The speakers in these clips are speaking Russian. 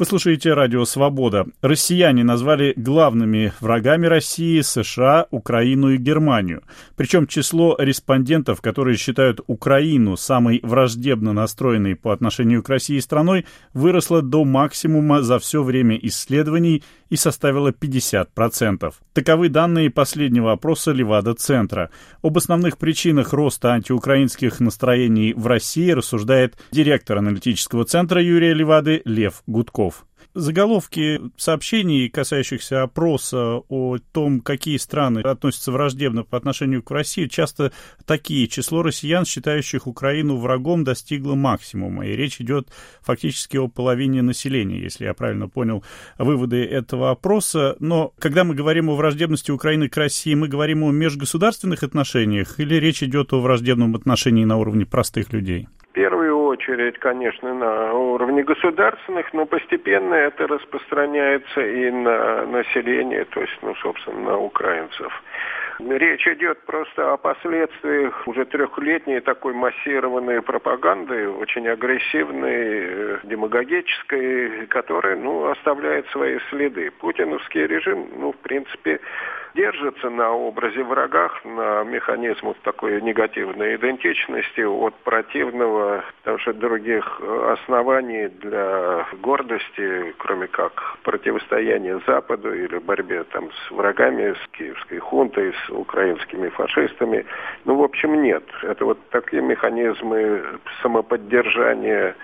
Вы слушаете радио «Свобода». Россияне назвали главными врагами России США, Украину и Германию. Причем число респондентов, которые считают Украину самой враждебно настроенной по отношению к России страной, выросло до максимума за все время исследований и составило 50%. Таковы данные последнего опроса Левада-центра. Об основных причинах роста антиукраинских настроений в России рассуждает директор аналитического центра Юрия Левады Лев Гудков. Заголовки сообщений, касающихся опроса о том, какие страны относятся враждебно по отношению к России, часто такие. Число россиян, считающих Украину врагом, достигло максимума. И речь идет фактически о половине населения, если я правильно понял выводы этого опроса. Но когда мы говорим о враждебности Украины к России, мы говорим о межгосударственных отношениях или речь идет о враждебном отношении на уровне простых людей? Очередь, конечно, на уровне государственных, но постепенно это распространяется и на население, то есть, ну, собственно, на украинцев. Речь идет просто о последствиях уже трехлетней такой массированной пропаганды, очень агрессивной, э, демагогической, которая, ну, оставляет свои следы. Путиновский режим, ну, в принципе, держится на образе врагах, на механизмах такой негативной идентичности от противного, потому что других оснований для гордости, кроме как противостояния Западу или борьбе там с врагами, с киевской хунтой, с украинскими фашистами, ну, в общем, нет. Это вот такие механизмы самоподдержания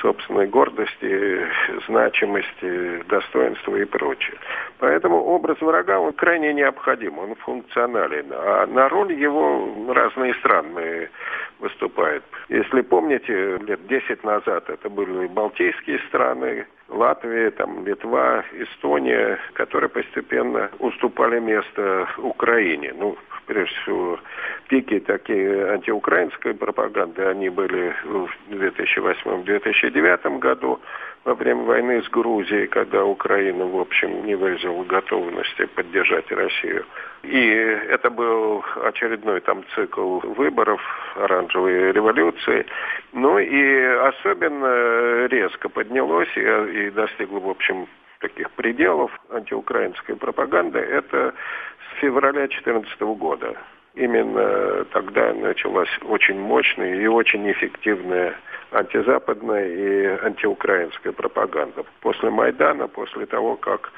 собственной гордости, значимости, достоинства и прочее. Поэтому образ врага, он крайне необходим, он функционален. А на роль его разные страны выступают. Если помните, лет 10 назад это были Балтийские страны, Латвия, там, Литва, Эстония, которые постепенно уступали место Украине. Ну, прежде всего, пики такие антиукраинской пропаганды, они были в 2008-2009 году во время войны с Грузией, когда Украина, в общем, не выразила готовности поддержать Россию. И это был очередной там цикл выборов, оранжевой революции. Ну и особенно резко поднялось и, и достигло, в общем, таких пределов антиукраинской пропаганды, это с февраля 2014 года. Именно тогда началась очень мощная и очень эффективная антизападная и антиукраинская пропаганда. После Майдана, после того, как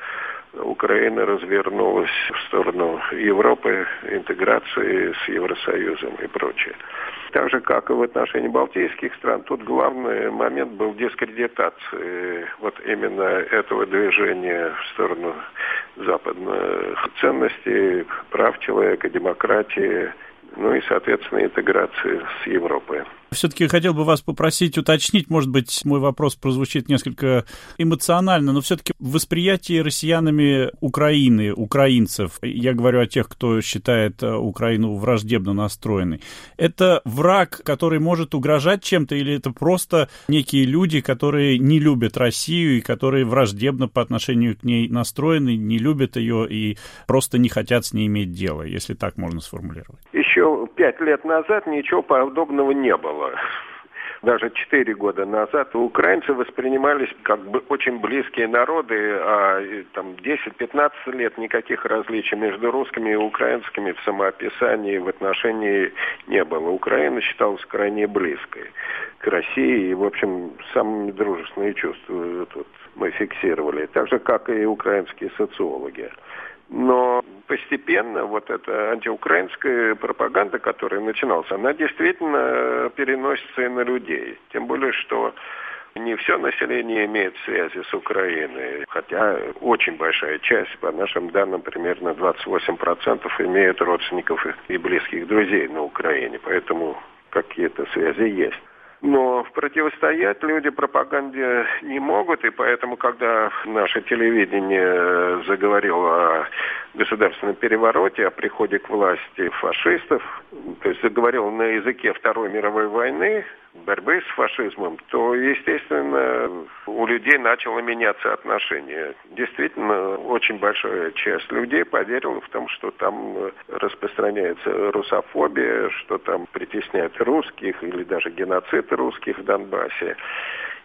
Украина развернулась в сторону Европы, интеграции с Евросоюзом и прочее. Так же, как и в отношении балтийских стран, тут главный момент был дискредитации вот именно этого движения в сторону западных ценностей, прав человека, демократии, ну и, соответственно, интеграции с Европой. Все-таки хотел бы вас попросить уточнить, может быть, мой вопрос прозвучит несколько эмоционально, но все-таки восприятие россиянами Украины, украинцев, я говорю о тех, кто считает э, Украину враждебно настроенной, это враг, который может угрожать чем-то, или это просто некие люди, которые не любят Россию и которые враждебно по отношению к ней настроены, не любят ее и просто не хотят с ней иметь дело, если так можно сформулировать? Еще пять лет назад ничего подобного не было даже четыре года назад, украинцы воспринимались как бы очень близкие народы, а там 10-15 лет никаких различий между русскими и украинскими в самоописании, в отношении не было. Украина считалась крайне близкой к России, и, в общем, самыми дружественные чувства тут мы фиксировали, так же, как и украинские социологи. Но постепенно вот эта антиукраинская пропаганда, которая начиналась, она действительно переносится и на людей. Тем более, что не все население имеет связи с Украиной, хотя очень большая часть, по нашим данным, примерно 28% имеют родственников и близких друзей на Украине, поэтому какие-то связи есть. Но противостоять люди пропаганде не могут, и поэтому, когда наше телевидение заговорило о государственном перевороте, о приходе к власти фашистов, то есть заговорил на языке Второй мировой войны, борьбы с фашизмом, то, естественно, у людей начало меняться отношение. Действительно, очень большая часть людей поверила в том, что там распространяется русофобия, что там притесняют русских или даже геноцид русских в Донбассе.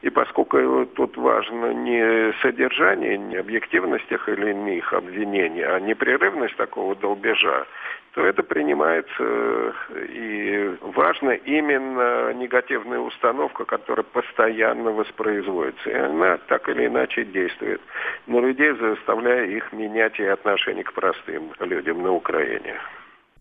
И поскольку тут важно не содержание, не объективность тех или иных обвинений, а непрерывность такого долбежа, то это принимается э, и важно именно негативная установка, которая постоянно воспроизводится. И она так или иначе действует на людей, заставляя их менять и отношение к простым людям на Украине.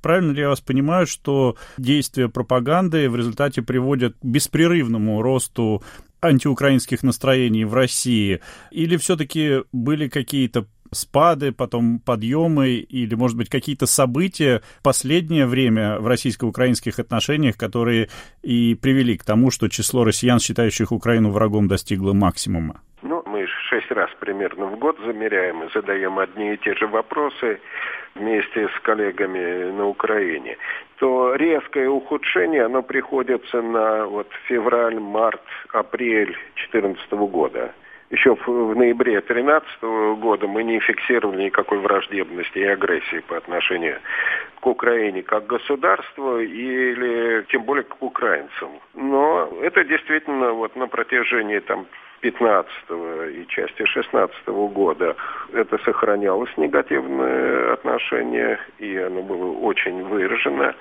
Правильно ли я вас понимаю, что действия пропаганды в результате приводят к беспрерывному росту антиукраинских настроений в России? Или все-таки были какие-то спады, потом подъемы или, может быть, какие-то события в последнее время в российско-украинских отношениях, которые и привели к тому, что число россиян, считающих Украину врагом, достигло максимума? Ну, мы шесть раз примерно в год замеряем и задаем одни и те же вопросы вместе с коллегами на Украине, то резкое ухудшение, оно приходится на вот февраль, март, апрель 2014 года. Еще в, ноябре 2013 года мы не фиксировали никакой враждебности и агрессии по отношению к Украине как государству или тем более к украинцам. Но это действительно вот на протяжении там 15 и части 16 года это сохранялось негативное отношение, и оно было очень выражено.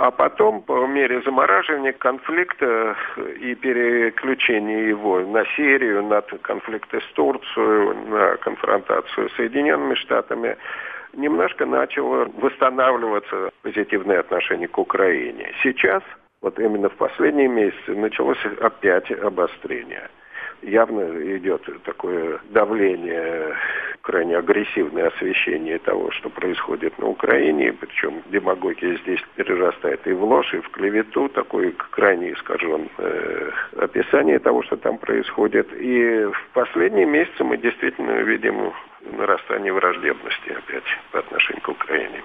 А потом, по мере замораживания конфликта и переключения его на Сирию, на конфликты с Турцией, на конфронтацию с Соединенными Штатами, немножко начало восстанавливаться позитивное отношение к Украине. Сейчас, вот именно в последние месяцы, началось опять обострение – явно идет такое давление, крайне агрессивное освещение того, что происходит на Украине, причем демагогия здесь перерастает и в ложь, и в клевету, такое крайне искаженное э, описание того, что там происходит. И в последние месяцы мы действительно видим нарастание враждебности опять по отношению к Украине.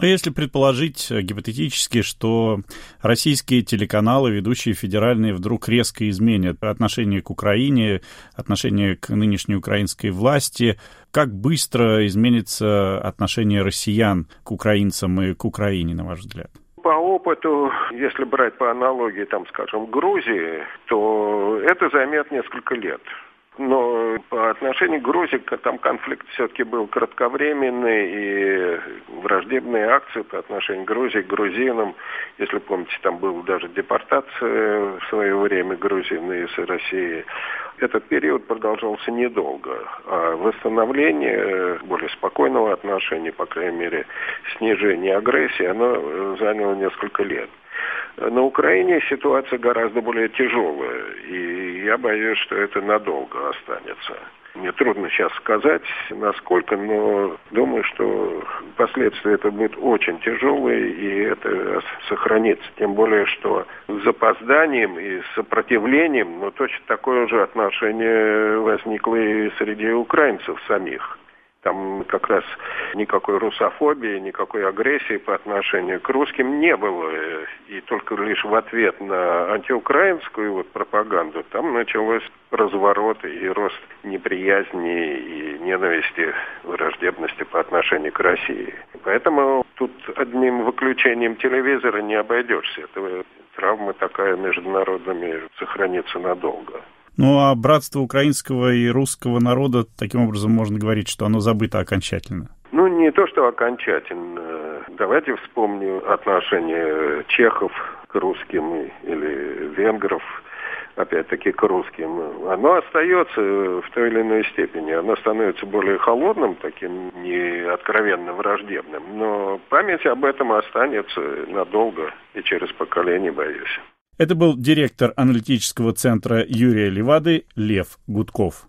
Но если предположить э, гипотетически, что российские телеканалы, ведущие федеральные, вдруг резко изменят отношение к Украине, отношение к нынешней украинской власти, как быстро изменится отношение россиян к украинцам и к Украине, на ваш взгляд? По опыту, если брать по аналогии, там, скажем, Грузии, то это займет несколько лет. Но по отношению к Грузии там конфликт все-таки был кратковременный, и враждебные акции по отношению к Грузии, к грузинам, если помните, там была даже депортация в свое время грузин из России. Этот период продолжался недолго, а восстановление более спокойного отношения, по крайней мере, снижение агрессии, оно заняло несколько лет. На Украине ситуация гораздо более тяжелая, и я боюсь, что это надолго останется. Мне трудно сейчас сказать, насколько, но думаю, что последствия это будут очень тяжелые, и это сохранится. Тем более, что с запозданием и сопротивлением, но точно такое же отношение возникло и среди украинцев самих. Там как раз никакой русофобии, никакой агрессии по отношению к русским не было. И только лишь в ответ на антиукраинскую вот пропаганду там началось разворот и рост неприязни и ненависти, враждебности по отношению к России. Поэтому тут одним выключением телевизора не обойдешься. Это травма такая между народами сохранится надолго. Ну а братство украинского и русского народа, таким образом можно говорить, что оно забыто окончательно. Ну, не то, что окончательно. Давайте вспомним отношение чехов к русским или венгров, опять-таки, к русским. Оно остается в той или иной степени. Оно становится более холодным, таким не откровенно враждебным. Но память об этом останется надолго и через поколение, боюсь. Это был директор аналитического центра Юрия Левады Лев Гудков.